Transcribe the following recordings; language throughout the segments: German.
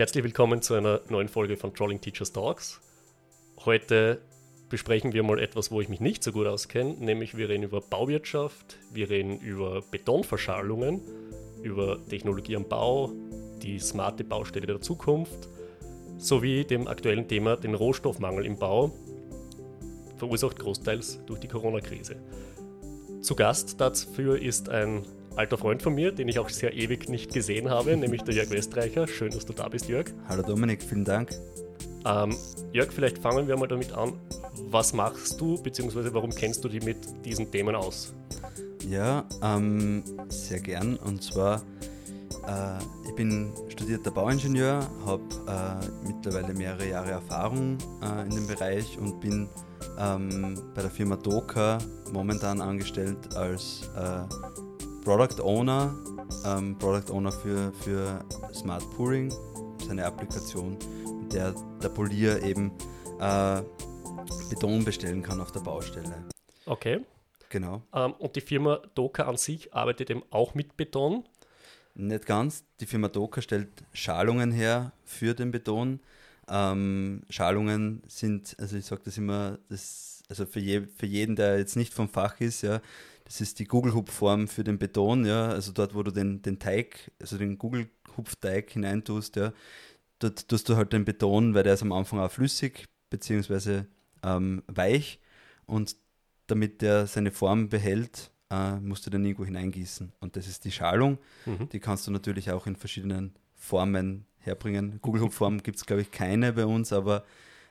Herzlich willkommen zu einer neuen Folge von Trolling Teachers Talks. Heute besprechen wir mal etwas, wo ich mich nicht so gut auskenne, nämlich wir reden über Bauwirtschaft, wir reden über Betonverschalungen, über Technologie am Bau, die smarte Baustelle der Zukunft sowie dem aktuellen Thema den Rohstoffmangel im Bau, verursacht großteils durch die Corona-Krise. Zu Gast dafür ist ein alter Freund von mir, den ich auch sehr ewig nicht gesehen habe, nämlich der Jörg Westreicher. Schön, dass du da bist, Jörg. Hallo Dominik, vielen Dank. Ähm, Jörg, vielleicht fangen wir mal damit an. Was machst du, beziehungsweise warum kennst du dich mit diesen Themen aus? Ja, ähm, sehr gern. Und zwar, äh, ich bin studierter Bauingenieur, habe äh, mittlerweile mehrere Jahre Erfahrung äh, in dem Bereich und bin ähm, bei der Firma Doka momentan angestellt als äh, Product Owner, ähm, Product Owner für, für Smart Pouring, seine Applikation, mit der der Polier eben äh, Beton bestellen kann auf der Baustelle. Okay. Genau. Ähm, und die Firma Doka an sich arbeitet eben auch mit Beton? Nicht ganz. Die Firma Doka stellt Schalungen her für den Beton. Ähm, Schalungen sind, also ich sage das immer, das, also für, je, für jeden, der jetzt nicht vom Fach ist, ja, das ist die Gugelhupfform für den Beton, ja, also dort, wo du den, den Teig, also den Gugelhupfteig hineintust, ja, dort tust du halt den Beton, weil der ist am Anfang auch flüssig, beziehungsweise ähm, weich und damit der seine Form behält, äh, musst du den irgendwo hineingießen. Und das ist die Schalung. Mhm. Die kannst du natürlich auch in verschiedenen Formen herbringen. Kugelhupfform gibt es, glaube ich, keine bei uns, aber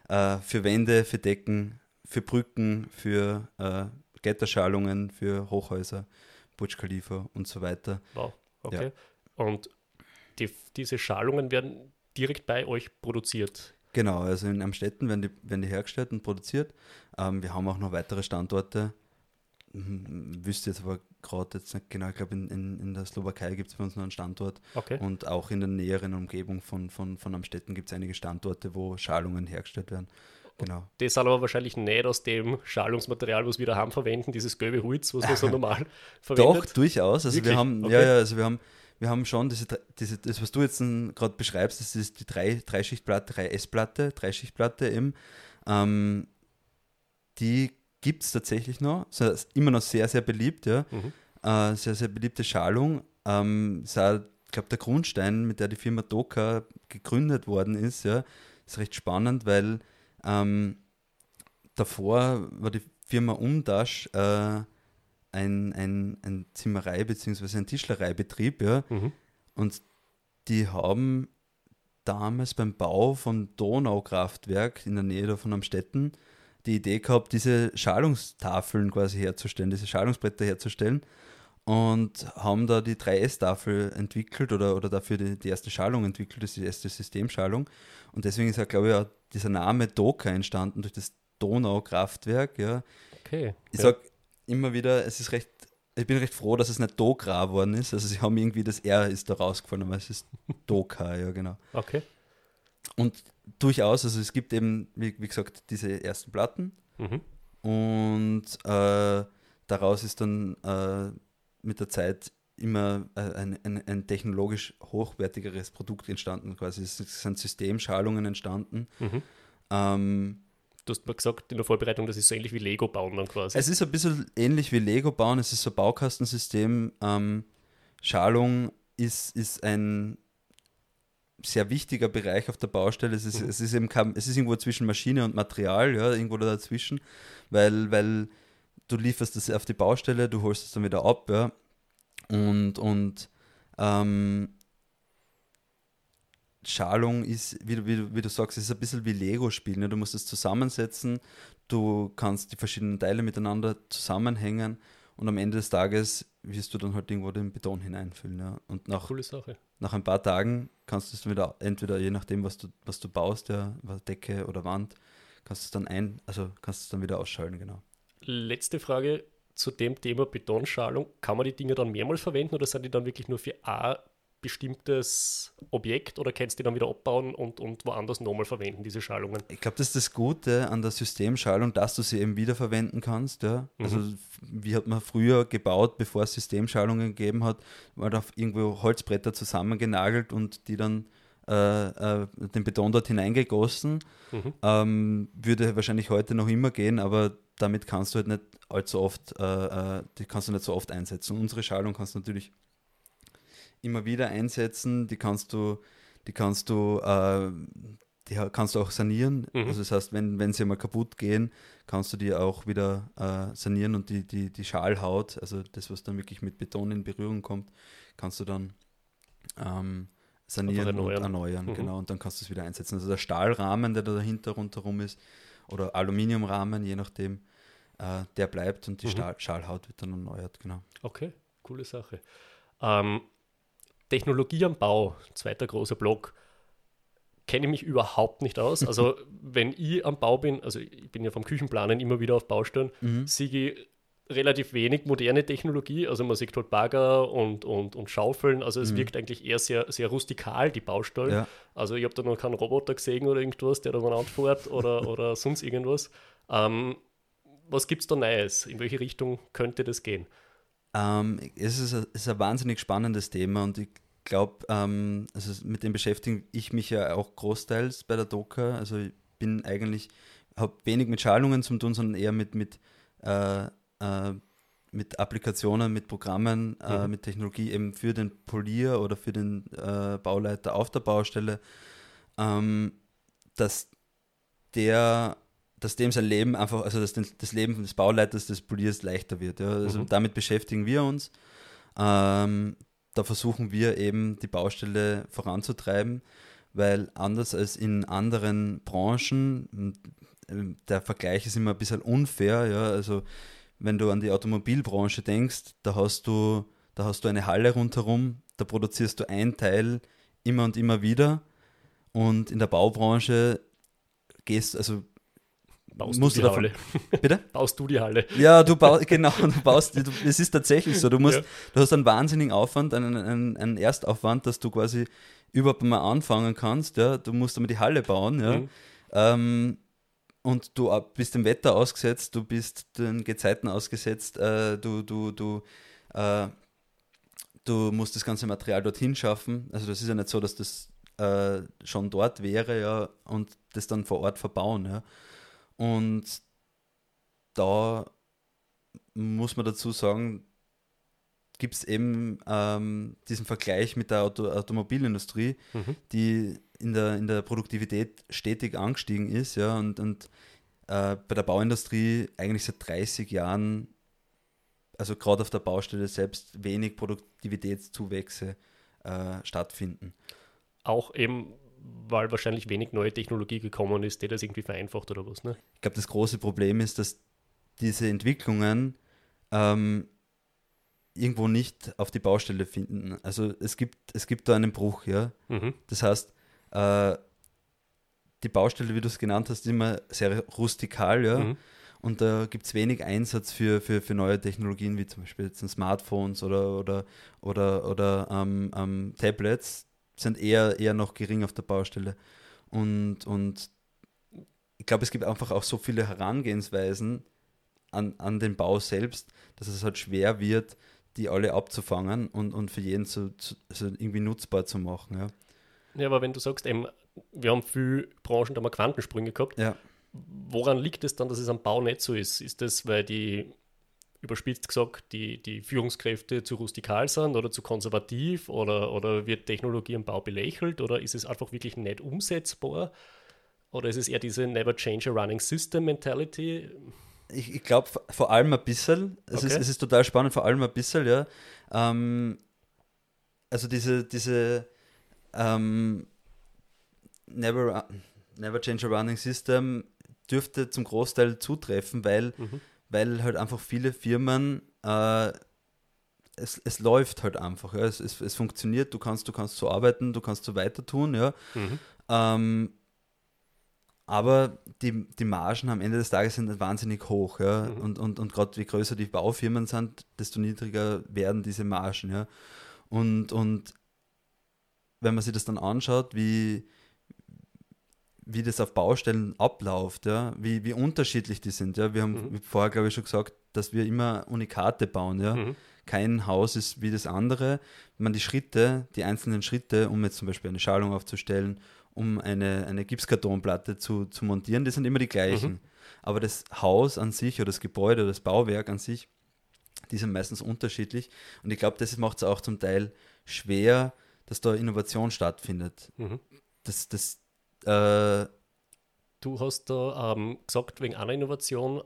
äh, für Wände, für Decken, für Brücken, für äh, Getterschalungen, für Hochhäuser, Burj Khalifa und so weiter. Wow, okay. Ja. Und die, diese Schalungen werden direkt bei euch produziert? Genau, also in Amstetten werden die, werden die hergestellt und produziert. Ähm, wir haben auch noch weitere Standorte. Hm, wüsste jetzt aber gerade jetzt nicht genau, ich glaube in, in, in der Slowakei gibt es bei uns noch einen Standort. Okay. Und auch in der näheren Umgebung von, von, von Amstetten gibt es einige Standorte, wo Schalungen hergestellt werden. Genau. Das sind aber wahrscheinlich nicht aus dem Schalungsmaterial, was wir daheim verwenden, dieses gelbe Holz, was man so normal verwendet. Doch, durchaus. Also wir haben, okay. ja, ja, also wir haben wir haben schon diese, diese das, was du jetzt gerade beschreibst, das ist die drei, Dreischichtplatte, 3S-Platte, Dreischichtplatte eben. Ähm, die gibt es tatsächlich noch. Also immer noch sehr, sehr beliebt, ja. Mhm. Äh, sehr, sehr beliebte Schalung. Ähm, ist auch, ich glaube, der Grundstein, mit der die Firma Doka gegründet worden ist, ja, ist recht spannend, weil ähm, davor war die Firma Umdasch äh, ein, ein, ein Zimmerei- bzw. ein Tischlereibetrieb, ja. Mhm. Und die haben damals beim Bau von Donaukraftwerk in der Nähe von Amstetten die Idee gehabt, diese Schalungstafeln quasi herzustellen, diese Schalungsbretter herzustellen und haben da die 3S-Tafel entwickelt oder, oder dafür die, die erste Schalung entwickelt, das ist die erste Systemschalung. Und deswegen ist ja, glaube ich, auch dieser Name Doka entstanden durch das Donaukraftwerk. Ja. Okay. Ich ja. sage, immer wieder, es ist recht, ich bin recht froh, dass es nicht Dokra geworden ist. Also sie haben irgendwie das R ist da rausgefallen, aber es ist Doka, ja genau. Okay. Und durchaus, also es gibt eben, wie, wie gesagt, diese ersten Platten mhm. und äh, daraus ist dann äh, mit der Zeit immer äh, ein, ein, ein, technologisch hochwertigeres Produkt entstanden. Quasi es sind Systemschalungen entstanden. Mhm. Ähm, Du hast mal gesagt in der Vorbereitung, das ist so ähnlich wie Lego bauen dann quasi. Es ist ein bisschen ähnlich wie Lego bauen, es ist so ein Baukastensystem. Ähm, Schalung ist, ist ein sehr wichtiger Bereich auf der Baustelle. Es ist, mhm. es ist, eben es ist irgendwo zwischen Maschine und Material, ja, irgendwo dazwischen, weil, weil du lieferst das auf die Baustelle, du holst es dann wieder ab, ja. Und, und ähm, Schalung ist, wie, wie, wie du sagst, ist ein bisschen wie Lego-Spiel. Ne? Du musst es zusammensetzen, du kannst die verschiedenen Teile miteinander zusammenhängen und am Ende des Tages wirst du dann halt irgendwo den Beton hineinfüllen. Ja? Und nach, Coole Sache. nach ein paar Tagen kannst du es wieder, entweder je nachdem, was du, was du baust, ja, Decke oder Wand, kannst du es dann ein, also kannst du es dann wieder ausschalten, genau. Letzte Frage zu dem Thema Betonschalung. Kann man die Dinge dann mehrmals verwenden oder sind die dann wirklich nur für A bestimmtes Objekt oder kannst du die dann wieder abbauen und, und woanders nochmal verwenden, diese Schalungen? Ich glaube, das ist das Gute an der Systemschalung, dass du sie eben wiederverwenden kannst. Ja? Mhm. Also wie hat man früher gebaut, bevor es Systemschalungen gegeben hat, war da irgendwo Holzbretter zusammengenagelt und die dann äh, äh, den Beton dort hineingegossen. Mhm. Ähm, würde wahrscheinlich heute noch immer gehen, aber damit kannst du halt nicht allzu oft, äh, äh, die kannst du nicht so oft einsetzen. unsere Schalung kannst du natürlich immer wieder einsetzen, die kannst du, die kannst du, äh, die kannst du auch sanieren. Mhm. Also das heißt, wenn, wenn sie mal kaputt gehen, kannst du die auch wieder äh, sanieren und die, die, die Schalhaut, also das, was dann wirklich mit Beton in Berührung kommt, kannst du dann ähm, sanieren erneuern. und erneuern. Mhm. Genau, und dann kannst du es wieder einsetzen. Also der Stahlrahmen, der da dahinter rundherum ist, oder Aluminiumrahmen, je nachdem, äh, der bleibt und die mhm. Stahl Schalhaut wird dann erneuert, genau. Okay, coole Sache. Ähm, Technologie am Bau, zweiter großer Block, kenne ich mich überhaupt nicht aus. Also wenn ich am Bau bin, also ich bin ja vom Küchenplanen immer wieder auf Baustellen, mhm. ich relativ wenig moderne Technologie. Also man sieht halt Bagger und, und, und Schaufeln. Also es mhm. wirkt eigentlich eher sehr, sehr rustikal, die Baustellen. Ja. Also ich habe da noch keinen Roboter gesehen oder irgendwas, der da mal anfährt oder, oder sonst irgendwas. Ähm, was gibt es da Neues? In welche Richtung könnte das gehen? Ähm, es, ist ein, es ist ein wahnsinnig spannendes Thema und ich glaube, ähm, also mit dem beschäftige ich mich ja auch großteils bei der Docker. Also ich bin eigentlich, habe wenig mit Schalungen zu tun, sondern eher mit, mit, äh, äh, mit Applikationen, mit Programmen, äh, mhm. mit Technologie eben für den Polier oder für den äh, Bauleiter auf der Baustelle, ähm, dass der dass dem sein Leben einfach, also dass das Leben des Bauleiters, des Poliers leichter wird. Ja. Also mhm. damit beschäftigen wir uns. Ähm, da versuchen wir eben die Baustelle voranzutreiben, weil anders als in anderen Branchen, der Vergleich ist immer ein bisschen unfair, ja, also wenn du an die Automobilbranche denkst, da hast du, da hast du eine Halle rundherum, da produzierst du ein Teil immer und immer wieder und in der Baubranche gehst, also Baust musst du die davon, Halle. Bitte? Baust du die Halle. Ja, du baust, genau, du baust, du, es ist tatsächlich so. Du musst, ja. du hast einen wahnsinnigen Aufwand, einen, einen, einen, Erstaufwand, dass du quasi überhaupt mal anfangen kannst. Ja, du musst einmal die Halle bauen. Ja. Mhm. Ähm, und du bist dem Wetter ausgesetzt, du bist den Gezeiten ausgesetzt, äh, du, du, du, äh, du musst das ganze Material dorthin schaffen. Also das ist ja nicht so, dass das äh, schon dort wäre, ja, und das dann vor Ort verbauen, ja. Und da muss man dazu sagen, gibt es eben ähm, diesen Vergleich mit der Auto Automobilindustrie, mhm. die in der, in der Produktivität stetig angestiegen ist, ja, und, und äh, bei der Bauindustrie eigentlich seit 30 Jahren, also gerade auf der Baustelle selbst, wenig Produktivitätszuwächse äh, stattfinden. Auch eben weil wahrscheinlich wenig neue Technologie gekommen ist, die das irgendwie vereinfacht oder was. Ne? Ich glaube, das große Problem ist, dass diese Entwicklungen ähm, irgendwo nicht auf die Baustelle finden. Also es gibt, es gibt da einen Bruch, ja. Mhm. Das heißt, äh, die Baustelle, wie du es genannt hast, ist immer sehr rustikal, ja. Mhm. Und da gibt es wenig Einsatz für, für, für neue Technologien, wie zum Beispiel jetzt Smartphones oder, oder, oder, oder ähm, ähm, Tablets, sind eher, eher noch gering auf der Baustelle. Und, und ich glaube, es gibt einfach auch so viele Herangehensweisen an, an den Bau selbst, dass es halt schwer wird, die alle abzufangen und, und für jeden zu, zu also irgendwie nutzbar zu machen. Ja. Ja, aber wenn du sagst, eben, wir haben viele Branchen da mal Quantensprünge gehabt, ja. woran liegt es dann, dass es am Bau nicht so ist? Ist das, weil die überspitzt gesagt, die, die Führungskräfte zu rustikal sind oder zu konservativ oder, oder wird Technologie im Bau belächelt oder ist es einfach wirklich nicht umsetzbar? Oder ist es eher diese Never Change a Running System Mentality? Ich, ich glaube vor allem ein bisschen. Es, okay. ist, es ist total spannend, vor allem ein bisschen, ja. Ähm, also diese, diese ähm, Never, Never Change a Running System dürfte zum Großteil zutreffen, weil mhm weil halt einfach viele Firmen, äh, es, es läuft halt einfach, ja. es, es, es funktioniert, du kannst, du kannst so arbeiten, du kannst so weiter tun, ja. Mhm. Ähm, aber die, die Margen am Ende des Tages sind wahnsinnig hoch, ja. Mhm. Und, und, und gerade je größer die Baufirmen sind, desto niedriger werden diese Margen, ja. Und, und wenn man sich das dann anschaut, wie, wie das auf Baustellen abläuft, ja, wie, wie unterschiedlich die sind. Ja. Wir haben mhm. vorher, glaube ich, schon gesagt, dass wir immer Unikate bauen. Ja. Mhm. kein Haus ist wie das andere. Man die Schritte, die einzelnen Schritte, um jetzt zum Beispiel eine Schalung aufzustellen, um eine, eine Gipskartonplatte zu, zu montieren, die sind immer die gleichen. Mhm. Aber das Haus an sich oder das Gebäude oder das Bauwerk an sich, die sind meistens unterschiedlich. Und ich glaube, das macht es auch zum Teil schwer, dass da Innovation stattfindet. Mhm. Das, das, äh, du hast da ähm, gesagt, wegen einer Innovation,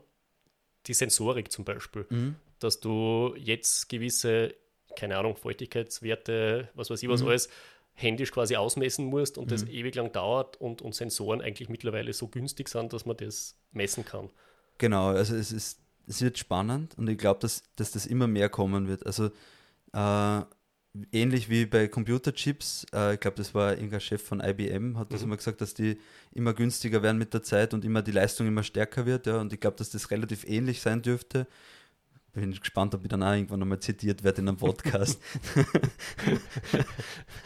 die Sensorik zum Beispiel, mhm. dass du jetzt gewisse, keine Ahnung, Feuchtigkeitswerte, was weiß ich was mhm. alles, händisch quasi ausmessen musst und mhm. das ewig lang dauert und, und Sensoren eigentlich mittlerweile so günstig sind, dass man das messen kann. Genau, also es ist, es wird spannend und ich glaube, dass, dass das immer mehr kommen wird. Also äh, ähnlich wie bei Computerchips, äh, ich glaube, das war irgendein Chef von IBM, hat das mhm. immer gesagt, dass die immer günstiger werden mit der Zeit und immer die Leistung immer stärker wird. Ja, und ich glaube, dass das relativ ähnlich sein dürfte bin gespannt, ob ich dann auch irgendwann nochmal zitiert werde in einem Podcast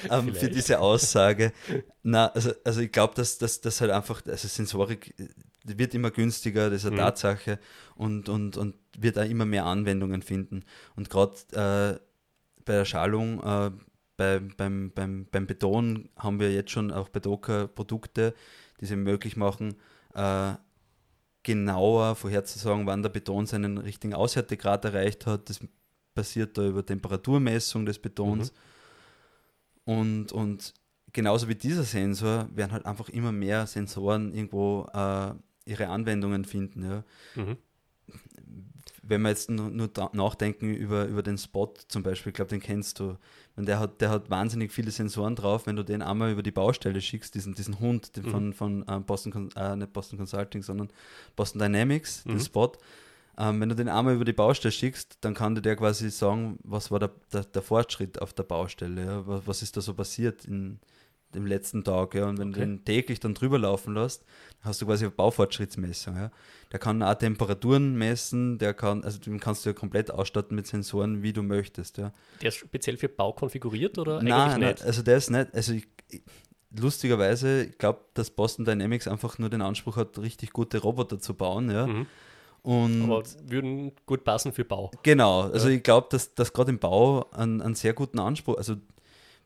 um, ähm, für diese Aussage. Na, also, also ich glaube, dass das halt einfach, also Sensorik wird immer günstiger, das ist eine mhm. Tatsache und, und, und wird auch immer mehr Anwendungen finden. Und gerade äh, bei der Schalung, äh, bei, beim, beim, beim Beton haben wir jetzt schon auch bei Docker Produkte, die es möglich machen, äh, genauer vorherzusagen, wann der Beton seinen richtigen Aushärtegrad erreicht hat. Das passiert da über Temperaturmessung des Betons. Mhm. Und, und genauso wie dieser Sensor werden halt einfach immer mehr Sensoren irgendwo äh, ihre Anwendungen finden. Ja. Mhm wenn wir jetzt nur, nur nachdenken über, über den Spot zum Beispiel, ich glaube, den kennst du. Und der hat, der hat wahnsinnig viele Sensoren drauf, wenn du den einmal über die Baustelle schickst, diesen, diesen Hund den mhm. von, von äh, Boston, äh, nicht Boston Consulting, sondern Boston Dynamics, mhm. den Spot. Ähm, wenn du den einmal über die Baustelle schickst, dann kann dir der quasi sagen, was war der, der, der Fortschritt auf der Baustelle, ja? was, was ist da so passiert in, dem letzten Tag. Ja? Und wenn okay. du den täglich dann drüber laufen lässt, hast du quasi eine Baufortschrittsmessung. Ja? Der kann auch Temperaturen messen, der kann, also den kannst du ja komplett ausstatten mit Sensoren, wie du möchtest. Ja? Der ist speziell für Bau konfiguriert oder nein, eigentlich nicht? Nein, also der ist nicht, also ich, lustigerweise, ich glaube, dass Boston Dynamics einfach nur den Anspruch hat, richtig gute Roboter zu bauen, ja. Mhm. Und Aber würden gut passen für Bau. Genau, also ja. ich glaube, dass, dass gerade im Bau einen, einen sehr guten Anspruch, also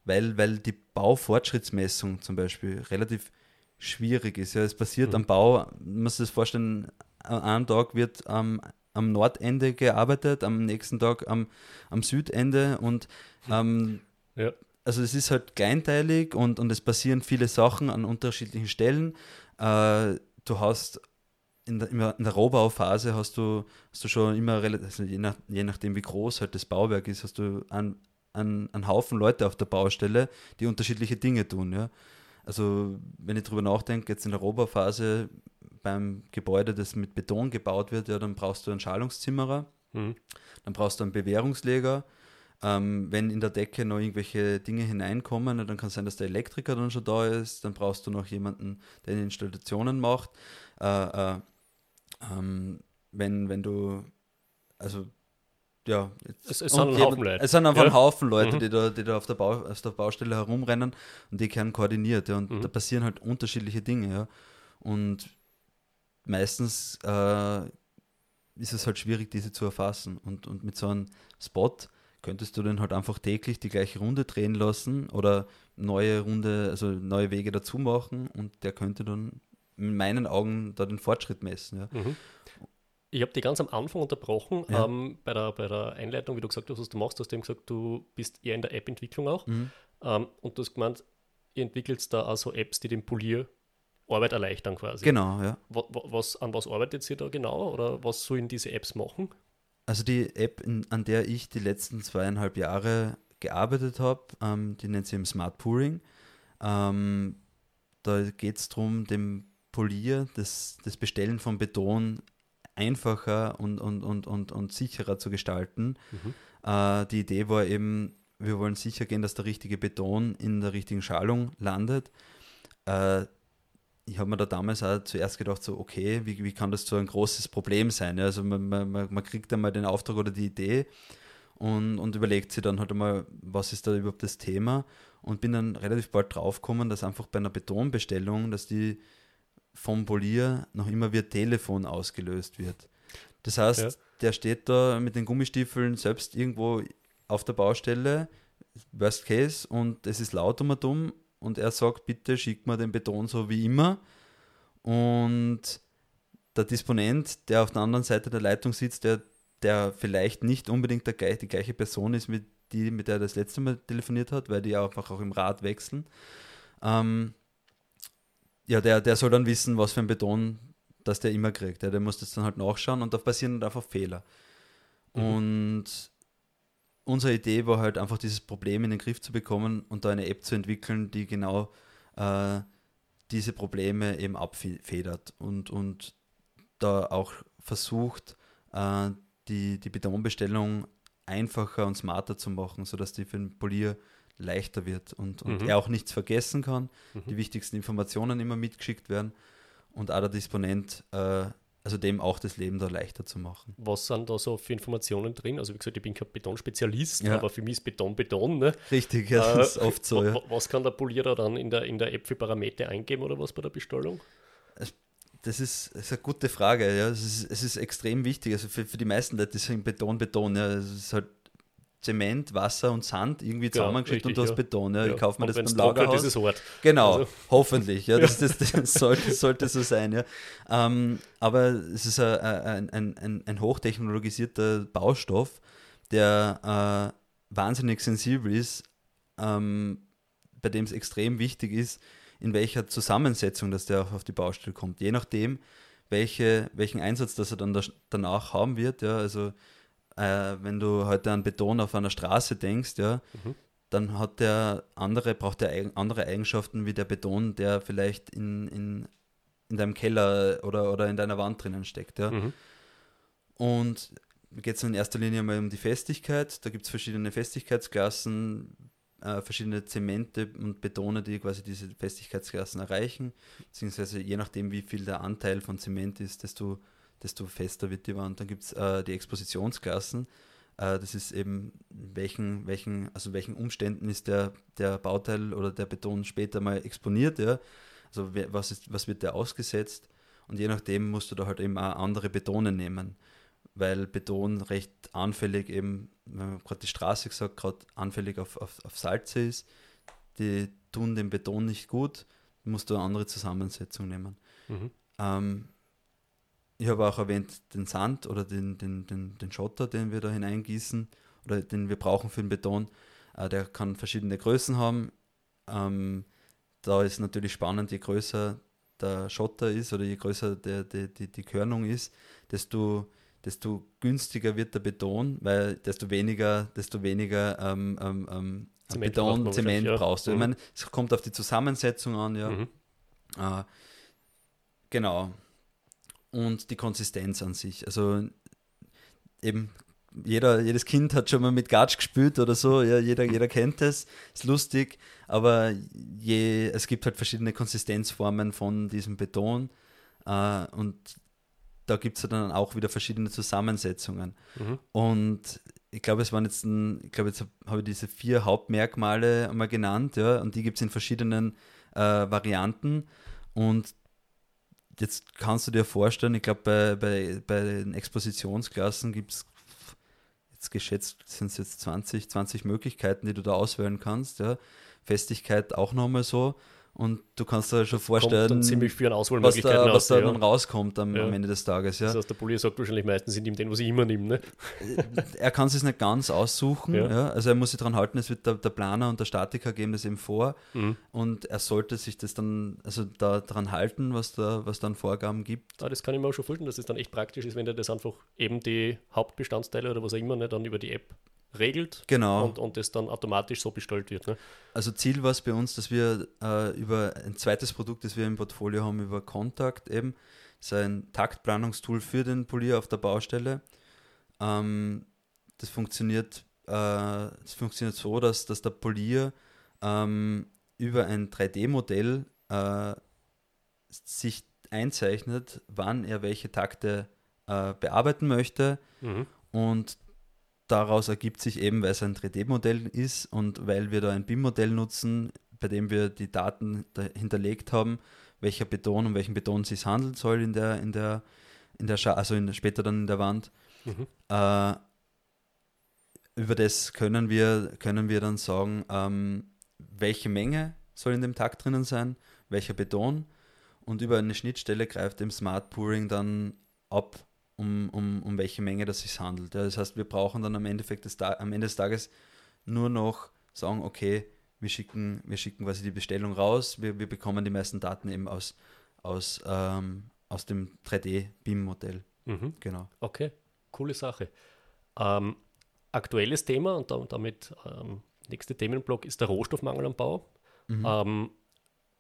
weil, weil die Baufortschrittsmessung zum Beispiel relativ schwierig ist. Ja, es passiert mhm. am Bau, man muss sich das vorstellen, an einem Tag wird ähm, am Nordende gearbeitet, am nächsten Tag am, am Südende und ähm, ja. also es ist halt kleinteilig und, und es passieren viele Sachen an unterschiedlichen Stellen. Äh, du hast in der, in der Rohbauphase hast du, hast du schon immer relativ, also je, nach, je nachdem wie groß halt das Bauwerk ist, hast du an, einen, einen Haufen Leute auf der Baustelle, die unterschiedliche Dinge tun. Ja? Also wenn ich darüber nachdenke, jetzt in der Rohbauphase beim Gebäude, das mit Beton gebaut wird, ja, dann brauchst du einen Schalungszimmerer, mhm. dann brauchst du einen Bewährungsleger. Ähm, wenn in der Decke noch irgendwelche Dinge hineinkommen, dann kann es sein, dass der Elektriker dann schon da ist. Dann brauchst du noch jemanden, der die Installationen macht. Äh, äh, ähm, wenn, wenn du, also ja, es, es, sind ein Haufen Leute. Es sind einfach ja. ein Haufen Leute, mhm. die da, die da auf, der Bau, auf der Baustelle herumrennen und die werden koordiniert. Ja, und mhm. da passieren halt unterschiedliche Dinge. Ja. Und meistens äh, ist es halt schwierig, diese zu erfassen. Und, und mit so einem Spot könntest du dann halt einfach täglich die gleiche Runde drehen lassen oder neue Runde, also neue Wege dazu machen und der könnte dann in meinen Augen da den Fortschritt messen. Ja. Mhm. Ich habe dich ganz am Anfang unterbrochen, ja. ähm, bei, der, bei der Einleitung, wie du gesagt hast, was du machst. Du hast eben gesagt, du bist eher in der App-Entwicklung auch. Mhm. Ähm, und du hast gemeint, ihr entwickelt da also Apps, die den Polier Arbeit erleichtern quasi. Genau, ja. Was, an was arbeitet ihr da genau oder was sollen diese Apps machen? Also die App, an der ich die letzten zweieinhalb Jahre gearbeitet habe, ähm, die nennt sich Smart Pouring. Ähm, da geht es darum, dem Polier das, das Bestellen von Beton einfacher und, und, und, und, und sicherer zu gestalten. Mhm. Äh, die Idee war eben, wir wollen sicher gehen, dass der richtige Beton in der richtigen Schalung landet. Äh, ich habe mir da damals auch zuerst gedacht, so, okay, wie, wie kann das so ein großes Problem sein? Also man, man, man kriegt einmal den Auftrag oder die Idee und, und überlegt sich dann halt einmal, was ist da überhaupt das Thema? Und bin dann relativ bald draufgekommen, dass einfach bei einer Betonbestellung, dass die vom Polier noch immer via Telefon ausgelöst wird. Das heißt, ja. der steht da mit den Gummistiefeln selbst irgendwo auf der Baustelle, Worst Case, und es ist laut um und dumm und er sagt, bitte schick mir den Beton so wie immer. Und der Disponent, der auf der anderen Seite der Leitung sitzt, der, der vielleicht nicht unbedingt der, die gleiche Person ist, mit die, mit der er das letzte Mal telefoniert hat, weil die einfach auch im Rad wechseln. Ähm, ja, der, der soll dann wissen, was für ein Beton das der immer kriegt. Ja, der muss das dann halt nachschauen und da passieren dann einfach Fehler. Mhm. Und unsere Idee war halt einfach dieses Problem in den Griff zu bekommen und da eine App zu entwickeln, die genau äh, diese Probleme eben abfedert und, und da auch versucht, äh, die, die Betonbestellung einfacher und smarter zu machen, sodass die für den Polier leichter wird und, und mhm. er auch nichts vergessen kann, mhm. die wichtigsten Informationen immer mitgeschickt werden und auch der Disponent, äh, also dem auch das Leben da leichter zu machen. Was sind da so für Informationen drin? Also wie gesagt, ich bin kein Betonspezialist, ja. aber für mich ist Beton Beton. Ne? Richtig, ja, das äh, ist oft so. Ja. Was kann der Polierer dann in der, in der App für Parameter eingeben oder was bei der Bestellung? Das ist, das ist eine gute Frage. Ja. Es, ist, es ist extrem wichtig. Also für, für die meisten Leute ist Beton Beton. Ja. Es ist halt Zement, Wasser und Sand irgendwie zusammengeschickt ja, und du hast ja. Beton. Ja. Ich kaufe mir das beim Lagerhaus. Ist es Genau, also. hoffentlich. Ja, das, das, das sollte, sollte, so sein. Ja. Ähm, aber es ist ein, ein, ein, ein hochtechnologisierter Baustoff, der äh, wahnsinnig sensibel ist, ähm, bei dem es extrem wichtig ist, in welcher Zusammensetzung dass der auf die Baustelle kommt. Je nachdem, welche, welchen Einsatz das er dann danach haben wird. Ja, also äh, wenn du heute an Beton auf einer Straße denkst, ja, mhm. dann hat der andere, braucht der andere Eigenschaften wie der Beton, der vielleicht in, in, in deinem Keller oder, oder in deiner Wand drinnen steckt. Ja. Mhm. Und geht es in erster Linie mal um die Festigkeit. Da gibt es verschiedene Festigkeitsklassen, äh, verschiedene Zemente und Betone, die quasi diese Festigkeitsklassen erreichen. Beziehungsweise je nachdem, wie viel der Anteil von Zement ist, desto desto fester wird die Wand. Dann gibt es äh, die Expositionsklassen. Äh, das ist eben, welchen, welchen, also welchen Umständen ist der, der Bauteil oder der Beton später mal exponiert, ja. Also was, ist, was wird der ausgesetzt? Und je nachdem musst du da halt eben auch andere Betone nehmen, weil Beton recht anfällig eben, wenn man gerade die Straße gesagt, gerade anfällig auf, auf, auf Salze ist. Die tun den Beton nicht gut, musst du eine andere Zusammensetzung nehmen. Mhm. Ähm, ich habe auch erwähnt den Sand oder den, den, den, den Schotter, den wir da hineingießen oder den wir brauchen für den Beton. Äh, der kann verschiedene Größen haben. Ähm, da ist natürlich spannend, je größer der Schotter ist oder je größer der, die, die, die Körnung ist, desto, desto günstiger wird der Beton, weil desto weniger, desto weniger ähm, ähm, ähm Zement Beton, Zement ja. brauchst du. Mhm. Ich meine, es kommt auf die Zusammensetzung an, ja. Mhm. Äh, genau und die Konsistenz an sich. Also eben jeder, jedes Kind hat schon mal mit Gatsch gespielt oder so, ja, jeder, jeder kennt es, ist lustig, aber je, es gibt halt verschiedene Konsistenzformen von diesem Beton äh, und da gibt es dann auch wieder verschiedene Zusammensetzungen. Mhm. Und ich glaube, es waren jetzt, ein, ich glaube, jetzt habe ich diese vier Hauptmerkmale einmal genannt, ja, und die gibt es in verschiedenen äh, Varianten. Und jetzt kannst du dir vorstellen, ich glaube, bei, bei, bei den Expositionsklassen gibt es jetzt geschätzt sind es jetzt 20, 20 Möglichkeiten, die du da auswählen kannst. Ja. Festigkeit auch nochmal so. Und du kannst dir schon vorstellen, ziemlich Auswahlmöglichkeiten was da, was da ja. dann rauskommt am, ja. am, Ende des Tages. Ja. Das heißt, der Polier sagt wahrscheinlich meistens, ich nehme den, was ich immer nehme. Ne? Er kann es nicht ganz aussuchen. Ja. Also er muss sich daran halten, es wird der, der, Planer und der Statiker geben das eben vor. Mhm. Und er sollte sich das dann, also da daran halten, was da was dann Vorgaben gibt. Ah, das kann ich mir auch schon vorstellen, dass es das dann echt praktisch ist, wenn er das einfach eben die Hauptbestandteile oder was auch immer nicht dann über die App regelt genau. und, und das dann automatisch so bestellt wird. Ne? Also Ziel war es bei uns, dass wir äh, über ein zweites Produkt, das wir im Portfolio haben, über Kontakt eben, das ist ein Taktplanungstool für den Polier auf der Baustelle. Ähm, das funktioniert, äh, das funktioniert so, dass, dass der Polier ähm, über ein 3D-Modell äh, sich einzeichnet, wann er welche Takte äh, bearbeiten möchte. Mhm. Und daraus ergibt sich eben, weil es ein 3D-Modell ist und weil wir da ein BIM-Modell nutzen, bei dem wir die Daten hinterlegt haben, welcher Beton, um welchen Beton es sich handeln soll in der, in der, in der Scha also in, später dann in der Wand, mhm. äh, über das können wir, können wir dann sagen, ähm, welche Menge soll in dem Takt drinnen sein, welcher Beton und über eine Schnittstelle greift im Smart Pouring dann ab, um, um, um welche Menge das sich handelt. Ja, das heißt, wir brauchen dann am, Endeffekt des am Ende des Tages nur noch sagen, okay, wir schicken, wir schicken quasi die Bestellung raus, wir, wir bekommen die meisten Daten eben aus, aus, ähm, aus dem 3D-BIM-Modell. Mhm. Genau. Okay, coole Sache. Ähm, aktuelles Thema und damit ähm, nächste Themenblock ist der Rohstoffmangel am Bau. Mhm. Ähm,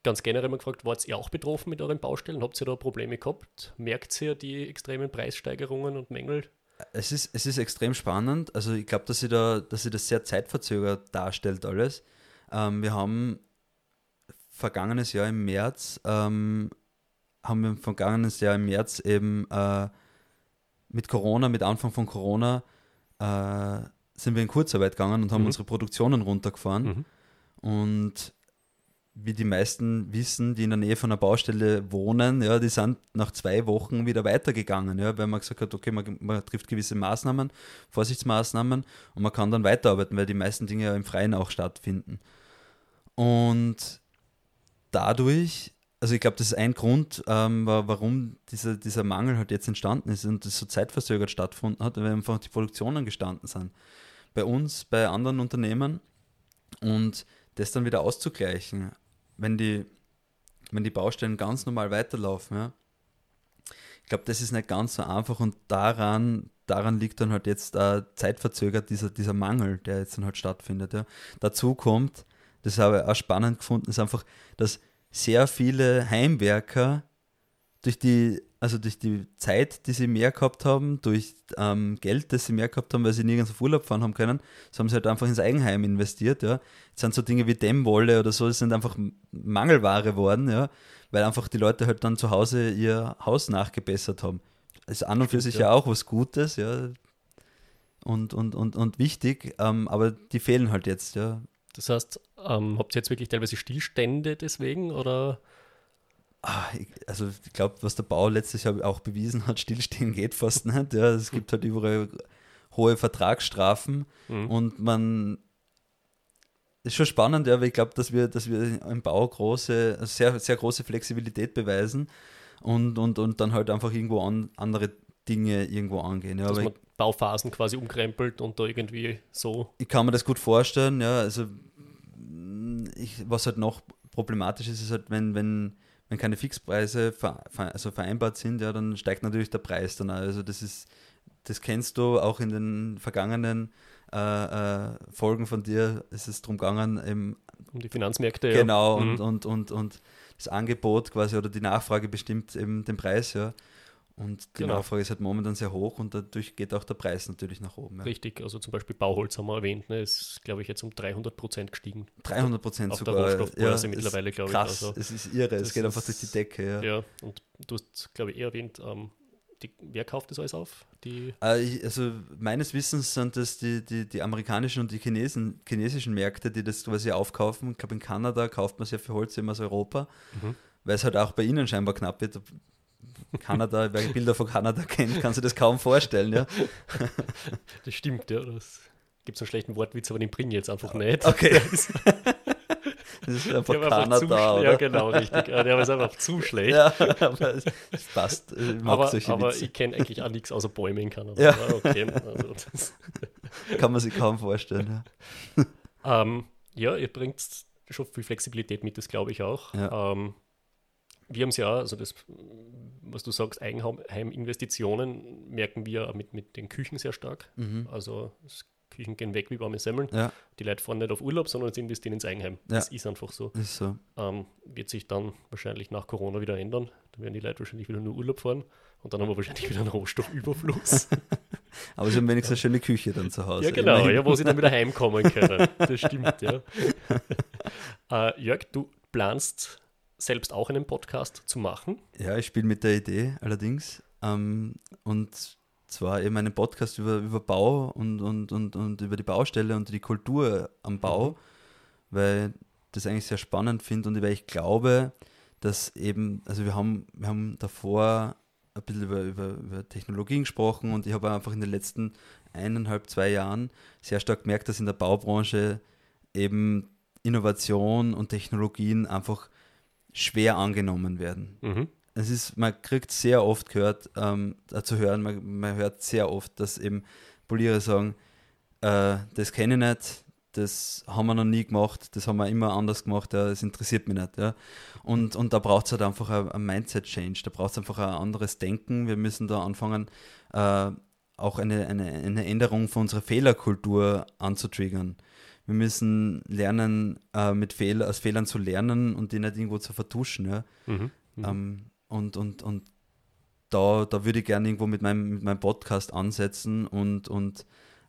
ganz generell mal gefragt, wart ihr auch betroffen mit euren Baustellen? Habt ihr da Probleme gehabt? Merkt ihr die extremen Preissteigerungen und Mängel? Es ist, es ist extrem spannend. Also ich glaube, dass sie da, dass sie das sehr zeitverzögert darstellt alles. Ähm, wir haben vergangenes Jahr im März ähm, haben wir vergangenes Jahr im März eben äh, mit Corona, mit Anfang von Corona, äh, sind wir in Kurzarbeit gegangen und haben mhm. unsere Produktionen runtergefahren. Mhm. Und wie die meisten wissen, die in der Nähe von einer Baustelle wohnen, ja, die sind nach zwei Wochen wieder weitergegangen, ja, weil man gesagt hat, okay, man, man, trifft gewisse Maßnahmen, Vorsichtsmaßnahmen und man kann dann weiterarbeiten, weil die meisten Dinge ja im Freien auch stattfinden. Und dadurch, also ich glaube, das ist ein Grund, ähm, warum dieser, dieser Mangel halt jetzt entstanden ist und das so zeitverzögert stattgefunden hat, weil einfach die Produktionen gestanden sind. Bei uns, bei anderen Unternehmen und das dann wieder auszugleichen wenn die, wenn die Baustellen ganz normal weiterlaufen, ja, ich glaube, das ist nicht ganz so einfach und daran, daran liegt dann halt jetzt äh, zeitverzögert dieser, dieser Mangel, der jetzt dann halt stattfindet. Ja. Dazu kommt, das habe ich auch spannend gefunden, ist einfach, dass sehr viele Heimwerker durch die, also durch die Zeit, die sie mehr gehabt haben, durch ähm, Geld, das sie mehr gehabt haben, weil sie nirgends auf Urlaub fahren haben können, so haben sie halt einfach ins Eigenheim investiert, ja. Jetzt sind so Dinge wie Dämmwolle oder so, das sind einfach Mangelware worden, ja, weil einfach die Leute halt dann zu Hause ihr Haus nachgebessert haben. Das ist an und für sich ja. ja auch was Gutes, ja. Und, und, und, und wichtig, ähm, aber die fehlen halt jetzt, ja. Das heißt, ähm, habt ihr jetzt wirklich teilweise Stillstände deswegen oder? Ah, also ich glaube, was der Bau letztes Jahr auch bewiesen hat, stillstehen geht fast nicht. Ja, es gibt halt überall hohe Vertragsstrafen mhm. und man ist schon spannend, ja, weil ich glaube, dass wir, dass wir im Bau große, sehr, sehr große Flexibilität beweisen und, und, und dann halt einfach irgendwo an, andere Dinge irgendwo angehen. Ja, dass man Bauphasen quasi umkrempelt und da irgendwie so. Ich kann mir das gut vorstellen, ja. Also ich, was halt noch problematisch ist, ist halt, wenn, wenn wenn keine Fixpreise also vereinbart sind, ja, dann steigt natürlich der Preis dann. Also das ist, das kennst du auch in den vergangenen äh, äh, Folgen von dir, ist es darum gegangen, eben, um die Finanzmärkte. Genau, ja. und, mhm. und, und, und das Angebot quasi oder die Nachfrage bestimmt eben den Preis, ja. Und die genau. Nachfrage ist halt momentan sehr hoch und dadurch geht auch der Preis natürlich nach oben. Ja. Richtig, also zum Beispiel Bauholz haben wir erwähnt, ne, ist glaube ich jetzt um 300 Prozent gestiegen. 300 Prozent sogar. Der Rohstoffbörse ja, mittlerweile, glaube ich. Krass, also, es ist irre, es geht einfach durch die Decke. Ja, ja und du hast, glaube ich, eher erwähnt, ähm, die, wer kauft das alles auf? Die äh, also meines Wissens sind das die, die, die amerikanischen und die Chinesen, chinesischen Märkte, die das quasi aufkaufen. Ich glaube, in Kanada kauft man sehr viel Holz immer aus Europa, mhm. weil es halt auch bei ihnen scheinbar knapp wird. Kanada, wer Bilder von Kanada kennt, kann sich das kaum vorstellen, ja. Das stimmt, ja. Das gibt es einen schlechten Wortwitz, aber den bringe ich jetzt einfach nicht. Okay. Das ist einfach Kanada, einfach oder? Ja, genau, richtig. Der ist einfach zu schlecht. Ja, aber es, passt. Ich aber, aber ich kenne eigentlich auch nichts außer Bäume in Kanada. Ja. Okay, also Kann man sich kaum vorstellen. Ja, ähm, ja ihr bringt schon viel Flexibilität mit, das glaube ich auch. Ja. Ähm, wir haben es ja, also das, was du sagst, Eigenheiminvestitionen merken wir mit, mit den Küchen sehr stark. Mhm. Also Küchen gehen weg wie warme Semmeln. Ja. Die Leute fahren nicht auf Urlaub, sondern sie investieren ins Eigenheim. Ja. Das ist einfach so. Ist so. Ähm, wird sich dann wahrscheinlich nach Corona wieder ändern. Da werden die Leute wahrscheinlich wieder nur Urlaub fahren und dann haben wir wahrscheinlich wieder einen Rohstoffüberfluss. Aber sie haben wenigstens eine schöne Küche dann zu Hause. Ja, genau, ja, wo sie dann wieder heimkommen können. Das stimmt, ja. äh, Jörg, du planst selbst auch einen Podcast zu machen? Ja, ich spiele mit der Idee allerdings. Ähm, und zwar eben einen Podcast über, über Bau und, und, und, und über die Baustelle und die Kultur am Bau, mhm. weil das eigentlich sehr spannend finde und weil ich glaube, dass eben, also wir haben, wir haben davor ein bisschen über, über, über Technologien gesprochen und ich habe einfach in den letzten eineinhalb, zwei Jahren sehr stark gemerkt, dass in der Baubranche eben Innovation und Technologien einfach schwer angenommen werden. Mhm. Es ist, man kriegt sehr oft gehört, ähm, äh, zu hören, man, man, hört sehr oft, dass eben Polierer sagen, äh, das kenne ich nicht, das haben wir noch nie gemacht, das haben wir immer anders gemacht, ja, das interessiert mich nicht. Ja. Und, und da braucht es halt einfach ein Mindset-Change, da braucht es einfach ein anderes Denken. Wir müssen da anfangen, äh, auch eine, eine, eine Änderung von unserer Fehlerkultur anzutriggern. Wir müssen lernen, äh, mit Fehl aus Fehlern zu lernen und die nicht irgendwo zu vertuschen. Ja. Mhm, mhm. ähm, und, und, und da, da würde ich gerne irgendwo mit meinem, mit meinem Podcast ansetzen und, und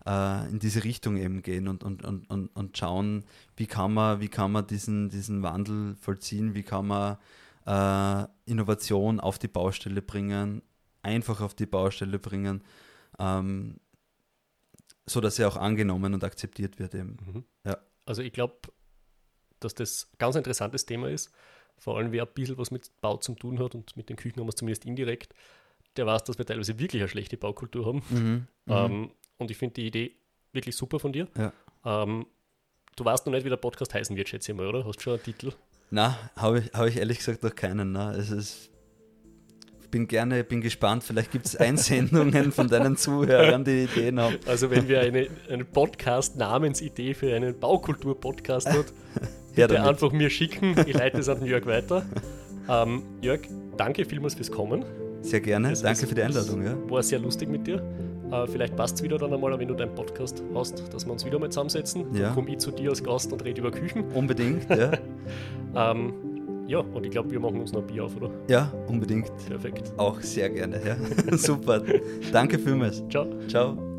äh, in diese Richtung eben gehen und, und, und, und, und schauen, wie kann man, wie kann man diesen, diesen Wandel vollziehen, wie kann man äh, Innovation auf die Baustelle bringen, einfach auf die Baustelle bringen, ähm, so dass sie auch angenommen und akzeptiert wird eben. Mhm. Ja. Also ich glaube, dass das ein ganz interessantes Thema ist, vor allem wer ein bisschen was mit Bau zu tun hat und mit den Küchen haben wir es zumindest indirekt, der weiß, dass wir teilweise wirklich eine schlechte Baukultur haben. Mhm. Ähm, mhm. Und ich finde die Idee wirklich super von dir. Ja. Ähm, du weißt noch nicht, wie der Podcast heißen wird, schätze ich mal, oder? Hast du schon einen Titel? Na, habe ich, hab ich ehrlich gesagt noch keinen. Na. Es ist, bin gerne, bin gespannt. Vielleicht gibt es Einsendungen von deinen Zuhörern, die Ideen haben. Also wenn wir eine, eine Podcast-Namensidee für einen Baukultur-Podcast hat, bitte einfach mir schicken. Ich leite es an Jörg weiter. Ähm, Jörg, danke vielmals fürs Kommen. Sehr gerne. Das danke für die Einladung. Ja. War sehr lustig mit dir. Äh, vielleicht passt es wieder dann einmal, wenn du deinen Podcast hast, dass wir uns wieder mal zusammensetzen. Ja. Dann komme ich zu dir als Gast und rede über Küchen. Unbedingt, ja. ähm, ja, und ich glaube, wir machen uns noch ein Bier auf, oder? Ja, unbedingt. Perfekt. Auch sehr gerne, ja. Super. Danke vielmals. Ciao. Ciao.